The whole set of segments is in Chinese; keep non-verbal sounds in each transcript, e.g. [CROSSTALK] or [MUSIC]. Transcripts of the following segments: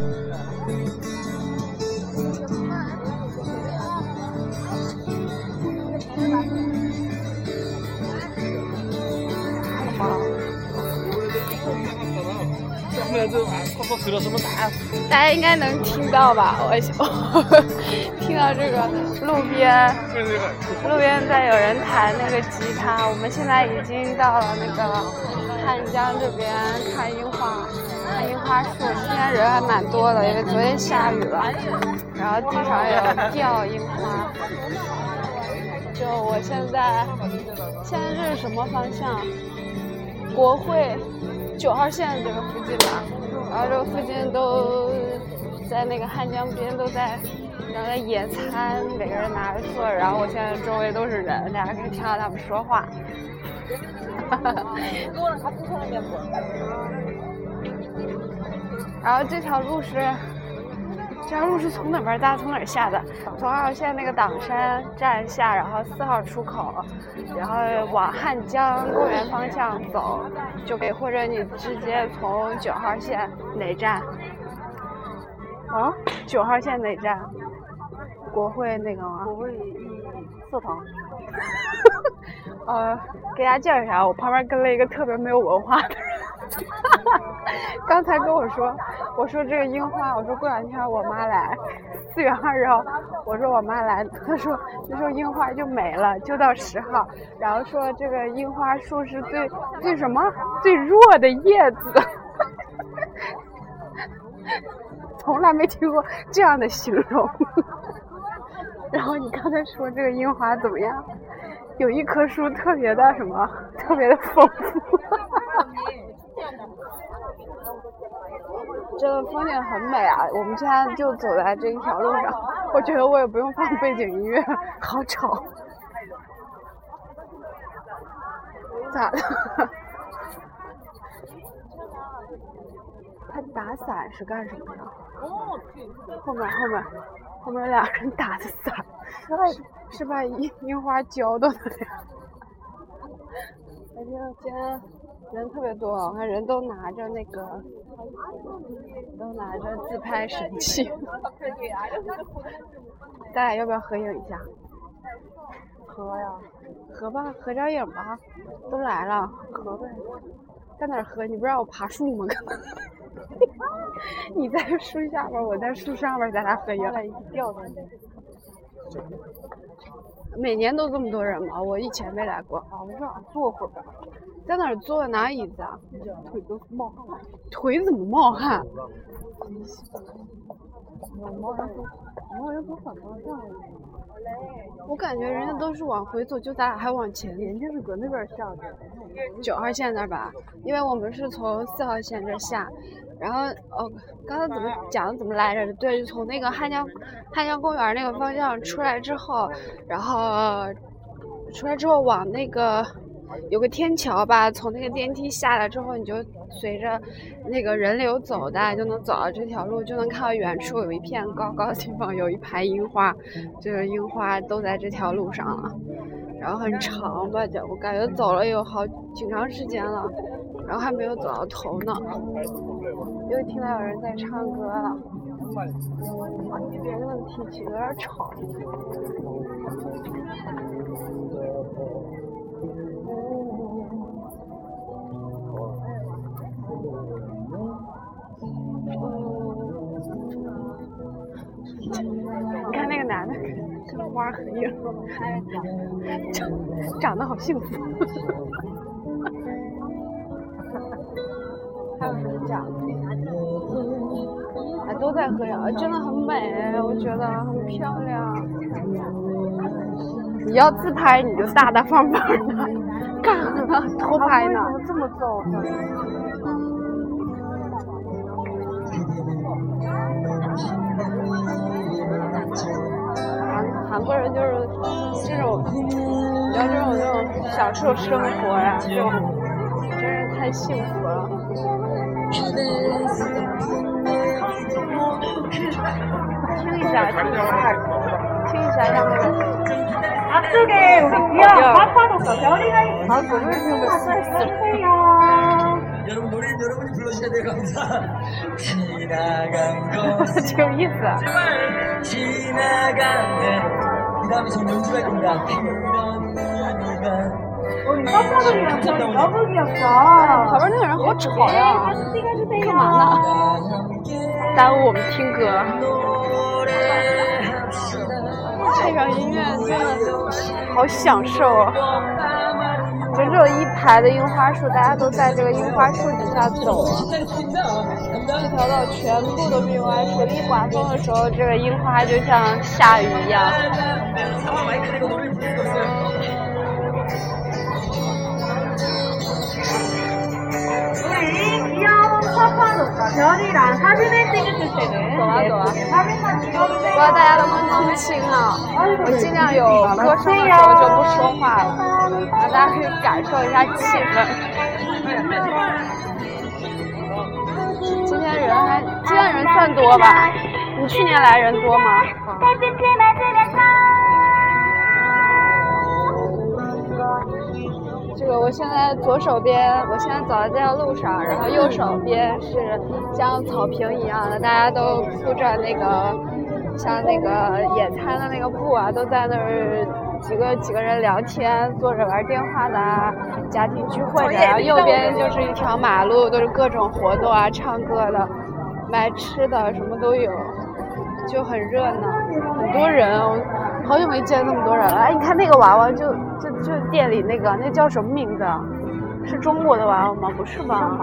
[LAUGHS] 大家应该能听到吧？我听到这个路边，路边在有人弹那个吉他。我们现在已经到了那个汉江这边看樱花，樱花树。今天人还蛮多的，因为昨天下雨了，然后地上有掉樱花。就我现在，现在这是什么方向？国会九号线这个附近吧。然后这个附近都在那个汉江边，都在然后在野餐，每个人拿着座，然后我现在周围都是人，大家可以听到他们说话。[LAUGHS] 哈哈然后这条路是，这条路是从哪边？大家从哪儿下的？从二号线那个党山站下，然后四号出口，然后往汉江公园方向走就可以，或者你直接从九号线哪站？啊？九号线哪站？国会那个吗？国会四层。呃，给大家介绍一下，我旁边跟了一个特别没有文化的人。哈 [LAUGHS] 哈刚才跟我说，我说这个樱花，我说过两天我妈来，四月二号，我说我妈来，她说她说樱花就没了，就到十号，然后说这个樱花树是最最什么最弱的叶子，[LAUGHS] 从来没听过这样的形容。然后你刚才说这个樱花怎么样？有一棵树特别的什么，特别的丰富。这个风景很美啊！我们现在就走在这一条路上，我觉得我也不用放背景音乐，好吵。咋的？他打伞是干什么的？后面后面后面俩人打的伞，是把樱樱花浇到的呀。哎呀，今天。人特别多，我看人都拿着那个，都拿着自拍神器。大家要不要合影一下？合呀，合吧，合张影吧。都来了，合呗。在哪合？你不让我爬树吗？[LAUGHS] 你在树下边，我在树上边，咱俩合影。掉下去。每年都这么多人吗？我以前没来过。啊，我想坐会儿吧。在哪儿坐？拿椅子啊？腿都冒汗。腿怎么冒汗？我感觉人家都是往回走，就咱俩还往前。人家是搁那边下的。九号线那儿吧，因为我们是从四号线这下。然后哦，刚才怎么讲怎么来着？对，从那个汉江汉江公园那个方向出来之后，然后出来之后往那个有个天桥吧，从那个电梯下来之后，你就随着那个人流走，大家就能走到这条路，就能看到远处有一片高高的地方，有一排樱花，就是樱花都在这条路上了。然后很长吧，我感觉走了有好挺长时间了，然后还没有走到头呢。又听到有人在唱歌了，别的问题有点吵。你看那个男的跟花合影，长长得好幸福。[LAUGHS] 还有什么讲？还都在合影，真的很美，我觉得很漂亮。你要自拍你就大大方方的，干什么偷拍呢？这么糟？韩韩国人就是这种，你要这种这种享受生活呀，这种真是太幸福了。 튀기자 튀기자 앞쪽에 우리 귀여운 파파로서 별이가 있어 아 별을 불렀어 여러분 노래 여러분이 불러주셔야 돼요 감사 지나간 곳 재밌어 지나간 이 다음에 전 연주할 겁니다 그런 이야기가 깜짝이야 너무 귀엽다 저는 호추 커요 찍어주세요 많아 耽误我们听歌。配上音乐真的好享受啊。我们这一排的樱花树大家都在这个樱花树底下走啊。这条道全部都是樱花树一刮风的时候这个樱花就像下雨一样。道大家能不能听清啊？我尽量有歌声的时候就不说话了，让大家可以感受一下气氛。今天人还，今天人算多吧？你去年来人多吗？这个我现在左手边，我现在走在这条路上，然后右手边是像草坪一样的，大家都铺着那个像那个野餐的那个布啊，都在那儿几个几个人聊天，坐着玩电话的啊，家庭聚会的，然后右边就是一条马路，都是各种活动啊，唱歌的，卖吃的，什么都有。就很热闹，很多人，我好久没见那么多人了。哎，你看那个娃娃就，就是店里那个，那叫什么名字啊？是中国的娃娃吗？不是吧？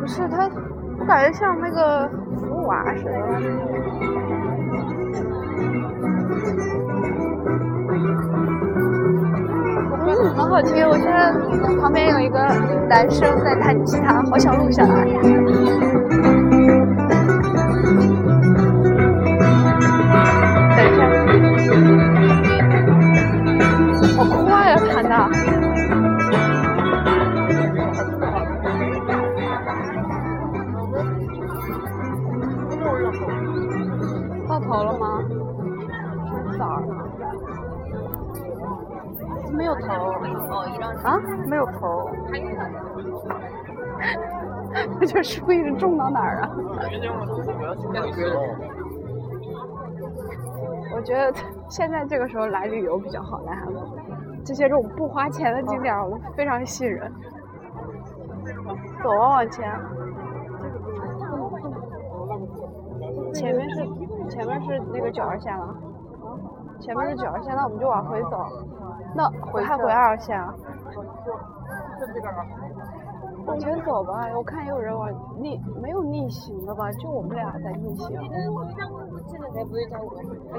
不是它，我感觉像那个福娃似的。嗯，很好听。我现在旁边有一个男生在弹吉他，好想录下来。快呀、弹的。到头了吗？早呢。没有头。啊？没有头。那 [LAUGHS] 这树一直种到哪儿啊？我觉得现在这个时候来旅游比较好，来韩国，这些这种不花钱的景点，我非常吸引人。走啊，往前。前面是前面是那个九号线了，前面是九号线，那我们就往回走。那回还回二号线啊？往前走吧，我看也有人往逆，没有逆行的吧？就我们俩在逆行。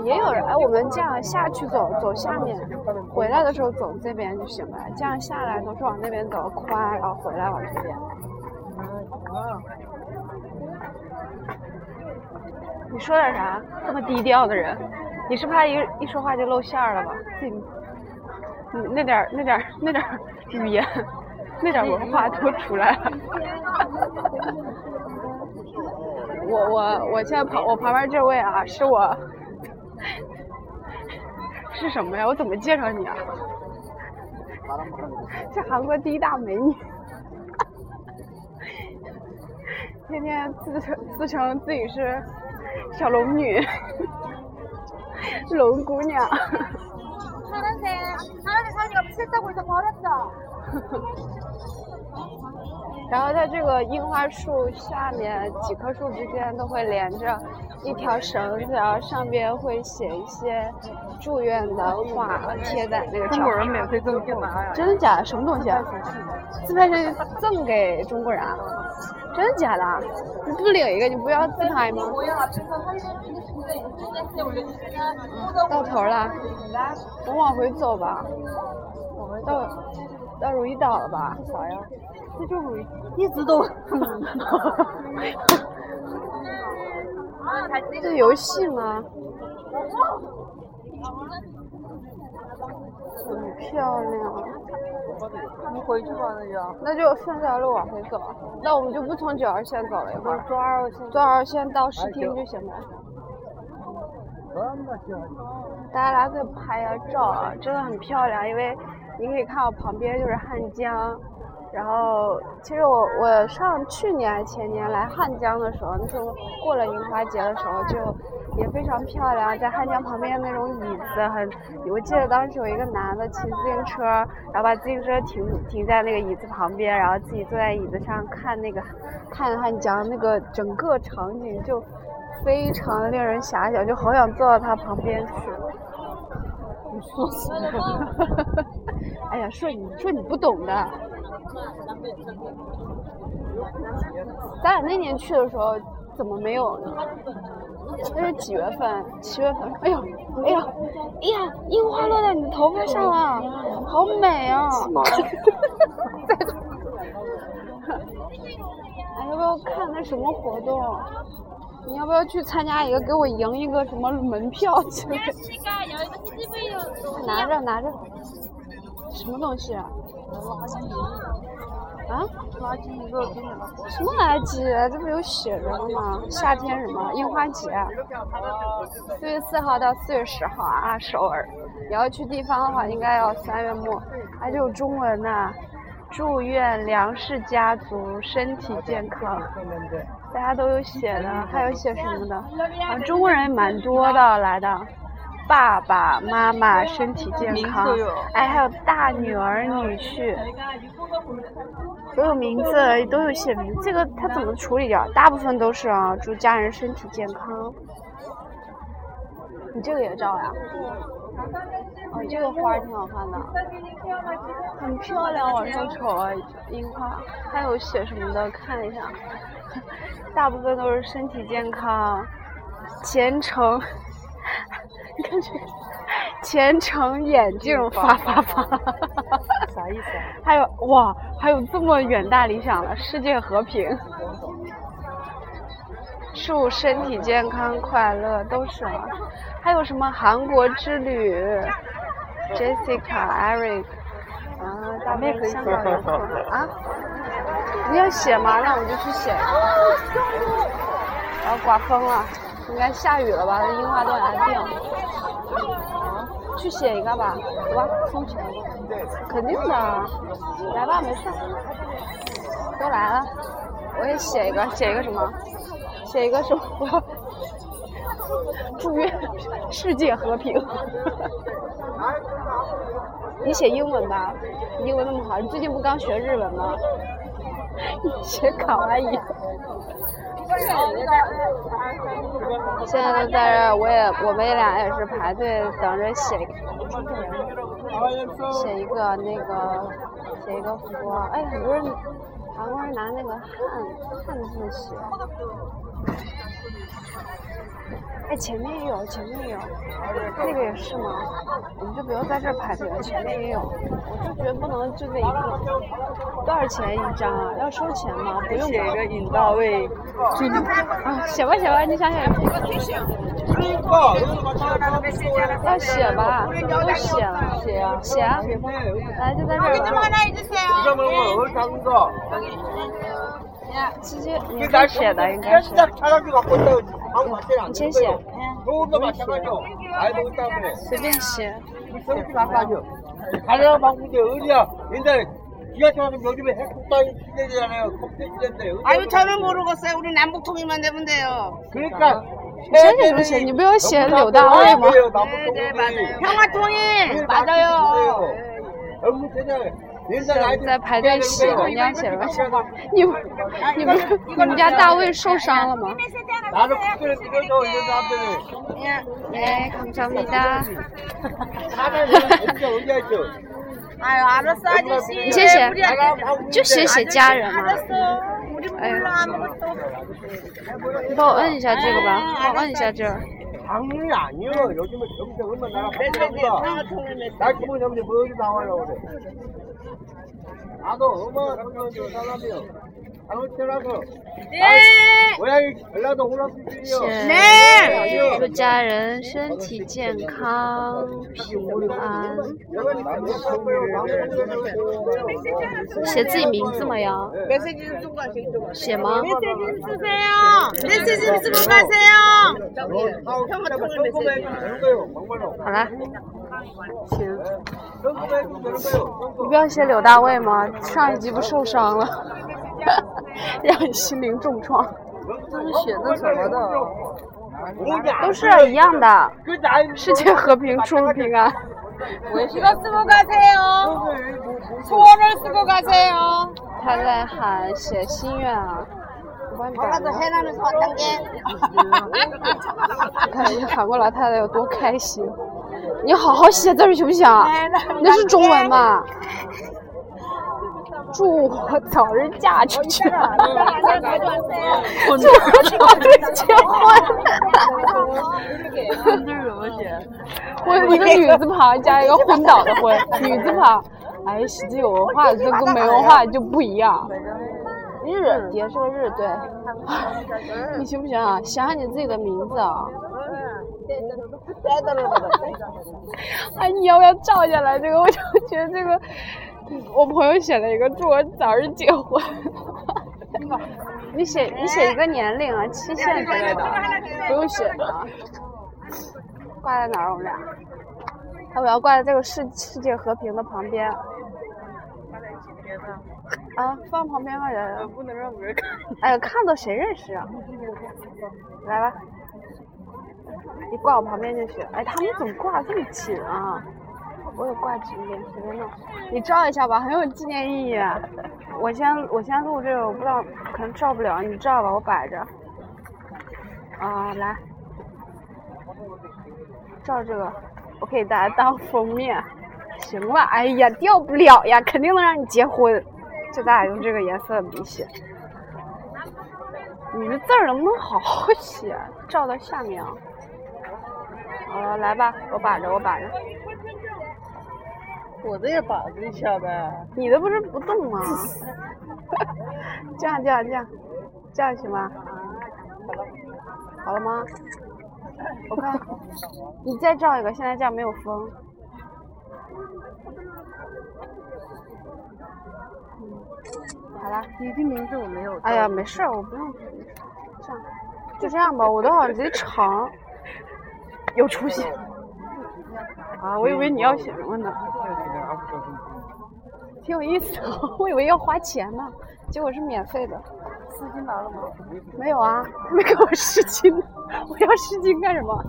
也有人哎，我们这样下去走，走下面，回来的时候走这边就行了。这样下来都是往那边走，宽，然后回来往这边。你说点啥？这么低调的人，你是怕一一说话就露馅了吧？自己，那点儿那点儿那点儿语言，那点儿文化都出来了。我我我现在旁我旁边这位啊，是我是什么呀？我怎么介绍你啊？是韩国第一大美女，天天自称自称自己是小龙女，龙姑娘。现在我？[LAUGHS] 然后它这个樱花树下面几棵树之间都会连着一条绳子，然后上边会写一些祝愿的话，贴在那个。中国人免费赠干嘛呀？真的假的？什么东西？啊？自拍神赠给中国人？真的假的？你不领一个，你不要自拍吗？到头了，我往回走吧。到到如意岛了吧？啥呀？这就如意，一直都。[LAUGHS] 这游戏吗？很漂亮。你回去吧，那就。那就顺这条路往回走，那我们就不从九号线走了，一会儿坐二号线，坐二号线到市厅就行了。大家来可以拍下照啊，真的很漂亮，因为你可以看到旁边就是汉江，然后，其实我我上去年还前年来汉江的时候，那时候过了樱花节的时候，就也非常漂亮，在汉江旁边那种椅子很，我记得当时有一个男的骑自行车，然后把自行车停停在那个椅子旁边，然后自己坐在椅子上看那个看汉江，那个整个场景就非常令人遐想，就好想坐到他旁边去。[LAUGHS] 你说什么？哎呀，说你说你不懂的。咱俩那年去的时候怎么没有呢？那是几月份？七月份。哎呦，哎呀，哎呀，樱花落在你的头发上了，好美啊！[LAUGHS] 哎，要不要看那什么活动？你要不要去参加一个？给我赢一个什么门票？[LAUGHS] 拿着拿着，什么东西啊？啊？垃圾一个给你了。什么垃圾？这不有写着的吗？夏天什么？樱花节，四月四号到四月十号啊，首尔。你要去地方的话，应该要三月末。还有中文呢，祝愿梁氏家族身体健康。大家都有写的，还有写什么的？啊，中国人也蛮多的来的。爸爸妈妈身体健康，哎，还有大女儿女婿，所有名字，都有写名。这个他怎么处理掉？大部分都是啊，祝家人身体健康。你这个也照呀？哦，这个花挺好看的，很漂亮，往上瞅啊，樱花。还有写什么的？看一下，[LAUGHS] 大部分都是身体健康，虔诚。你看这个，虔诚眼镜发发发，啥意思啊？还有哇，还有这么远大理想了世界和平，祝身体健康快乐都是啊。还有什么韩国之旅，Jessica Eric，啊，大妹可以香港游客 [LAUGHS] 啊？你要写吗？那我就去写。然后刮风了，应该下雨了吧？那樱花都还没掉。去写一个吧，走吧，送去。肯定的，来吧，没事。都来了，我也写一个，写一个什么？写一个什么？[LAUGHS] 祝愿世界和平。你写英文吧，你英文那么好，你最近不刚学日文吗？你写卡哇伊。现在都在这，我也我们俩也是排队等着写写一个那个写一个符。哎，很多人韩国人拿那个汉汉字写。哎，前面也有，前面也有，那个也是吗？我们就不用在这儿排队了，前面也有。我就觉得不能就这一个，多少钱一张啊？要收钱吗？不用吧。写一个引到位，啊，写吧写吧，你想想 그러니까 러시아 봐. 러시아. 러시아. 러시아. 나도 나도. 좀 하나 해주세요. 네. 이거 먹으면 작은 거. 야, 진짜 러시아 나인가? 진짜 차라리 갖고 있다. 아무 맛이 안 나. 너도 마찬가지요. 아이도 있다고. 러시아. 그렇게 나빠져. 가려야 바꾸지 어디야? 옛날에 지하철은 요즘에 핵폭탄 시대잖아요. 폭탄 시대인데. 아유 저는 모르겠어요. 우리 남북통일만 되면 돼요. 그러니까 写？你不要写柳大卫吗？他妈中医，拔刀哟！在排在戏，人家写了，你你们你们家大卫受伤了吗？耶，감사합니 다。 [LAUGHS] 哎呦，阿拉斯阿就写，就先写家人嘛。哎，你帮我摁一下这个吧，帮我摁一下这儿。诶祝家人身体健康平安写自己名字吗要写吗？好了。行你不要写柳大卫吗？上一集不受伤了。[LAUGHS] 让你心灵重创。都是写那什么的都是一样的世界和平出入平 [LAUGHS] 安他在喊写心愿啊。你看你喊过来他得有多开心。你好好写字行不行那是中文吧？祝我早日嫁出去。祝我早日结婚。这是怎么写？婚一个女字旁加一个昏倒的昏，女字旁。哎，实际有文化的就跟没文化就不一样。日底下是个日，对。你行不行啊？想想你自己的名字啊。哎，你要不要照下来？这个我就觉得这个，我朋友写了一个祝我早日结婚。你写你写一个年龄啊、期限之类的，不用写的。挂在哪儿？我们俩？要不要挂在这个世世界和平的旁边？啊，放旁边吧，人。不能让别人看。哎呀，看到谁认识啊？来吧，你挂我旁边就行。哎，他们怎么挂这么紧啊？我也挂紧一点，随便弄。你照一下吧，很有纪念意义。我先我先录这个，我不知道可能照不了，你照吧，我摆着。啊，来，照这个，我给大家当封面，行吧？哎呀，掉不了呀，肯定能让你结婚。就咱俩用这个颜色笔写。你的字能不能好好写？照到下面啊。好了，来吧，我把着，我把着。我的也把着一下呗。你的不是不动吗？这样，这样，这样，这样行吗？好了吗？我看，你再照一个，现在这样没有风。好了，你的名字我没有。哎呀，没事，我不用。这样，就这样吧。我的耳机长，有出息。啊，我以为你要写什么呢？[LAUGHS] 挺有意思的，我以为要花钱呢，结果是免费的。丝巾拿了吗？没有啊，他没给我湿巾，我要湿巾干什么？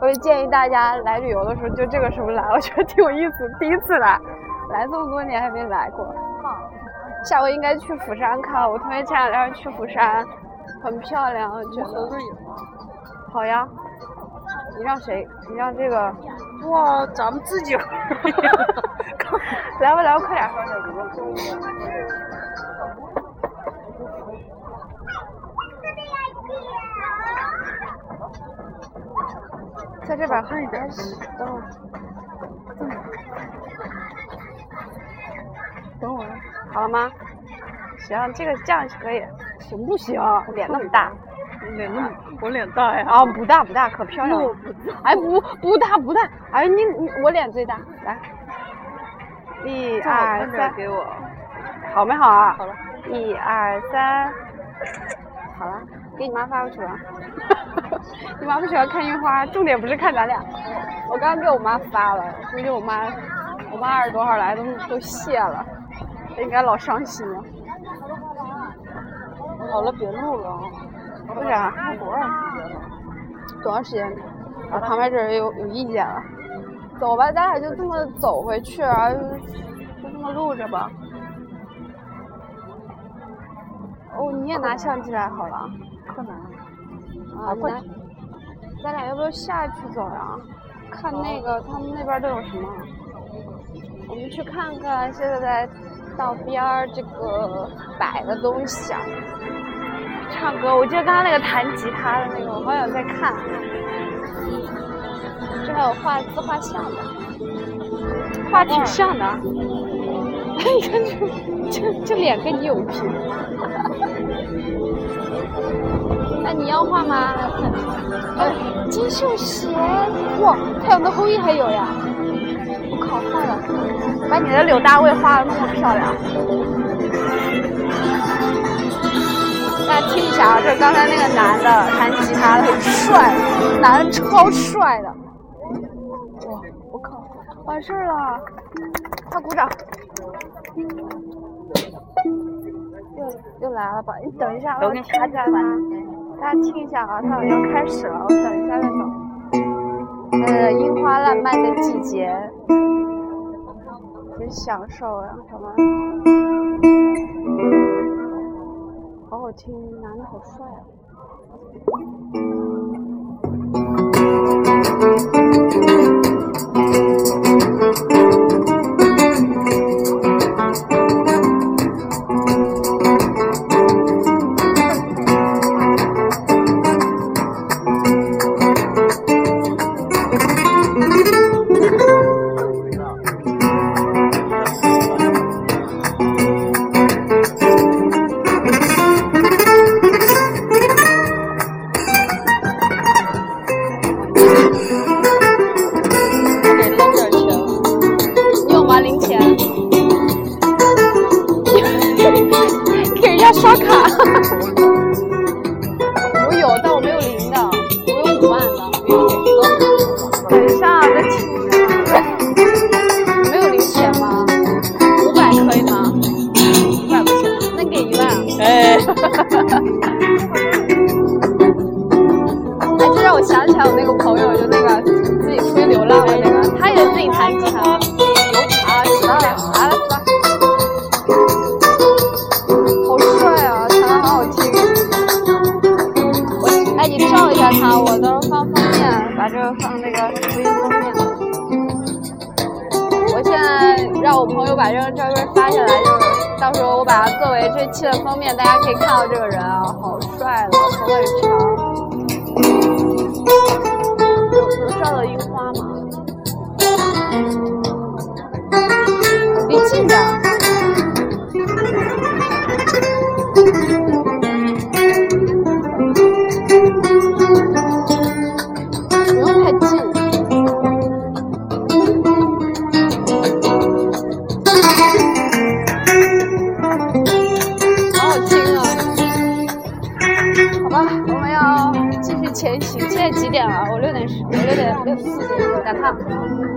我就建议大家来旅游的时候就这个时候来，我觉得挺有意思，第一次来，来这么多年还没来过。下回应该去釜山看，我同学前两天去釜山，很漂亮，我觉得。好呀，你让谁？你让这个。哇，咱们自己。来吧来吧，快点。在这边看一点。等等会儿。好了吗？行，这个这样可以，行不行？脸那么大。脸那么，我脸大呀？啊，不大不大，可漂亮了。哎，不不大不大，哎你你我脸最大，来，一二三，给我，好没好啊？好了，一二三，好了，给你妈发过去了。[LAUGHS] 你妈不喜欢看樱花，重点不是看咱俩。我刚刚给我妈发了，估计我妈，我妈二十多号来都都谢了，应该老伤心了。好了，别录了啊。为啥？多长时间了？多长时间？啊，旁边这人有有意见了。走吧，咱俩就这么走回去，然后就就这么录着吧。哦，你也拿相机来好了。柯南。啊，咱咱俩要不要下去走呀？看那个他们那边都有什么？我们去看看现在在道边儿这个摆的东西啊。唱歌，我记得刚刚那个弹吉他的那个，我好想再看。这还有画自画像的，画挺像的。你看 [LAUGHS] 这这这脸跟你有拼。[LAUGHS] 那你要画吗？呃，金秀贤，哇，太阳的后裔还有呀！我靠，坏了，把你的柳大卫画的那么漂亮。大家听一下啊，这是刚才那个男的弹吉他的，很帅，男的超帅的。哇，我靠完事儿了，快鼓掌。又又来了吧？你等一下，我听一下他，大家听一下啊，他好像开始了，我等一下再走。呃，樱花烂漫的季节，很享受呀，好吗？我天，男的好帅啊！六点十，我六点六四点赶趟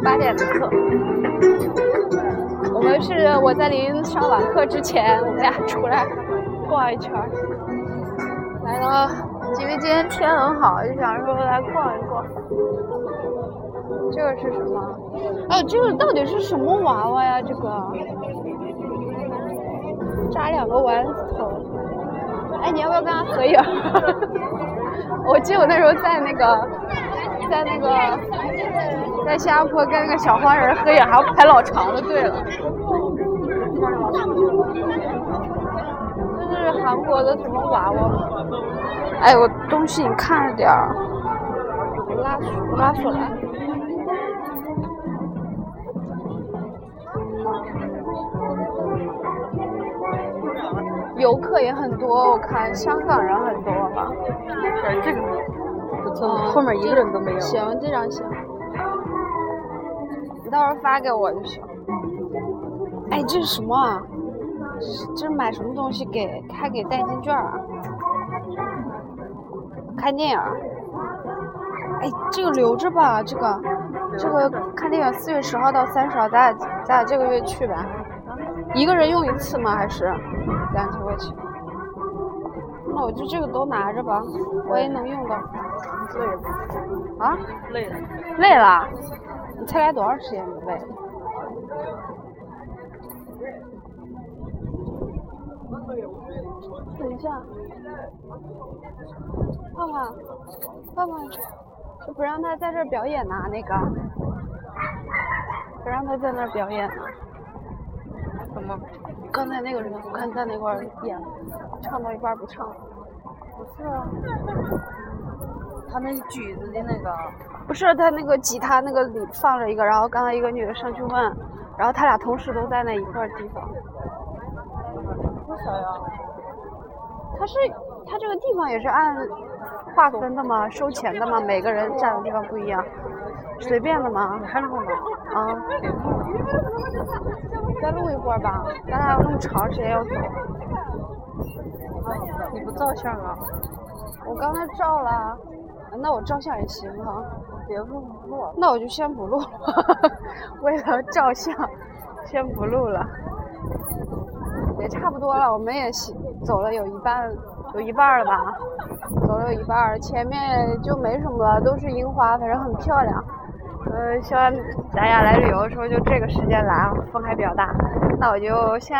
八点的课。我们是我在临上晚课之前，我们俩出来逛一圈儿。来了，因为今天天很好，就想说来逛一逛。这个是什么？哎，这个到底是什么娃娃呀？这个扎两个丸子头。哎，你要不要跟他合影？我记得我那时候在那个，在那个，在新加坡跟那个小黄人合影，还要排老长的队了。这是韩国的什么娃娃？哎，我东西你看着点儿，我拉我拉锁来。游客也很多，我看香港人很多吧。哎，这个后面一个人都没有。行，这张行。你到时候发给我就行。哎，这是什么啊？这是买什么东西给还给代金券啊？看电影儿。哎，这个留着吧，这个这个看电影四月十号到三十号，咱俩咱俩这个月去呗。一个人用一次吗？还是两千块钱？那我就这个都拿着吧，我也能用到。累了，啊？累了。累了？你才来多长时间就累了？等一下，胖胖，胖胖，不让他在这儿表演呢、那个，不让他在那儿表演呢、怎么？刚才那个人，我看在那块儿演，唱到一半儿不唱了。不是啊，他那举子的那个，不是他那个吉他那个里放着一个，然后刚才一个女的上去问，然后他俩同时都在那一块地方。为啥呀？他是他这个地方也是按划分的吗？收钱的吗？每个人站的地方不一样，随便的吗？你还录吗？啊，再录一会儿吧，咱俩那么长时间要走。你不照相啊？我刚才照了，啊那我照相也行哈。别录。那我就先不录了，[LAUGHS] 为了照相，先不录了。也差不多了，我们也行走了有一半，有一半了吧，走了有一半，前面就没什么了，都是樱花，反正很漂亮。呃，希望大家来旅游的时候就这个时间来啊，风还比较大。那我就先，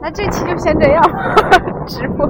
那这期就先这样，[LAUGHS] 直播。